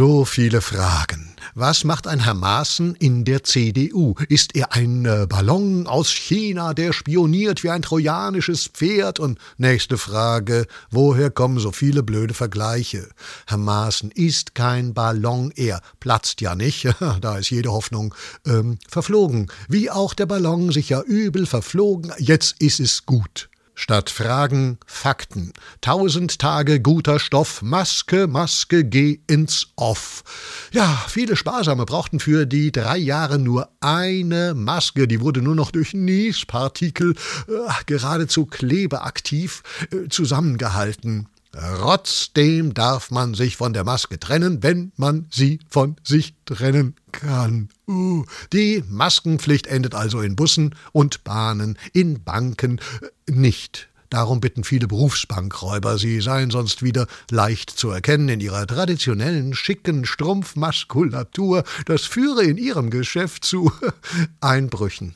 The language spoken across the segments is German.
So viele Fragen. Was macht ein Herr Maaßen in der CDU? Ist er ein äh, Ballon aus China, der spioniert wie ein trojanisches Pferd? Und nächste Frage, woher kommen so viele blöde Vergleiche? Herr Maaßen ist kein Ballon, er platzt ja nicht, da ist jede Hoffnung ähm, verflogen. Wie auch der Ballon sich ja übel verflogen, jetzt ist es gut. Statt Fragen Fakten. Tausend Tage guter Stoff, Maske, Maske, geh ins Off. Ja, viele Sparsame brauchten für die drei Jahre nur eine Maske, die wurde nur noch durch Niespartikel äh, geradezu klebeaktiv äh, zusammengehalten. Trotzdem darf man sich von der Maske trennen, wenn man sie von sich trennen kann. Uh, die Maskenpflicht endet also in Bussen und Bahnen, in Banken äh, nicht. Darum bitten viele Berufsbankräuber, sie seien sonst wieder leicht zu erkennen in ihrer traditionellen, schicken Strumpfmaskulatur. Das führe in ihrem Geschäft zu Einbrüchen.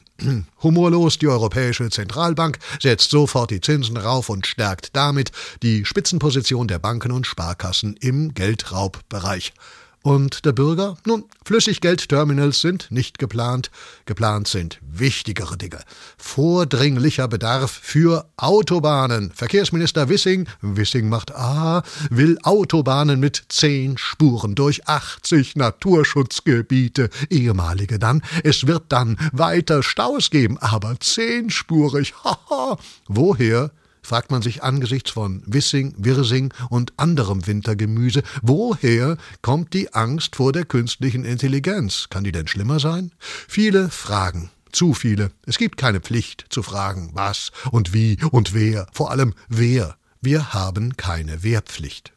Humorlos, die Europäische Zentralbank setzt sofort die Zinsen rauf und stärkt damit die Spitzenposition der Banken und Sparkassen im Geldraubbereich. Und der Bürger? Nun, Flüssiggeldterminals sind nicht geplant. Geplant sind wichtigere Dinge. Vordringlicher Bedarf für Autobahnen. Verkehrsminister Wissing, Wissing macht A, will Autobahnen mit zehn Spuren durch 80 Naturschutzgebiete. Ehemalige dann. Es wird dann weiter Staus geben, aber zehnspurig. Haha. Woher fragt man sich angesichts von Wissing, Wirsing und anderem Wintergemüse, woher kommt die Angst vor der künstlichen Intelligenz? Kann die denn schlimmer sein? Viele Fragen. Zu viele. Es gibt keine Pflicht zu fragen, was und wie und wer, vor allem wer. Wir haben keine Wehrpflicht.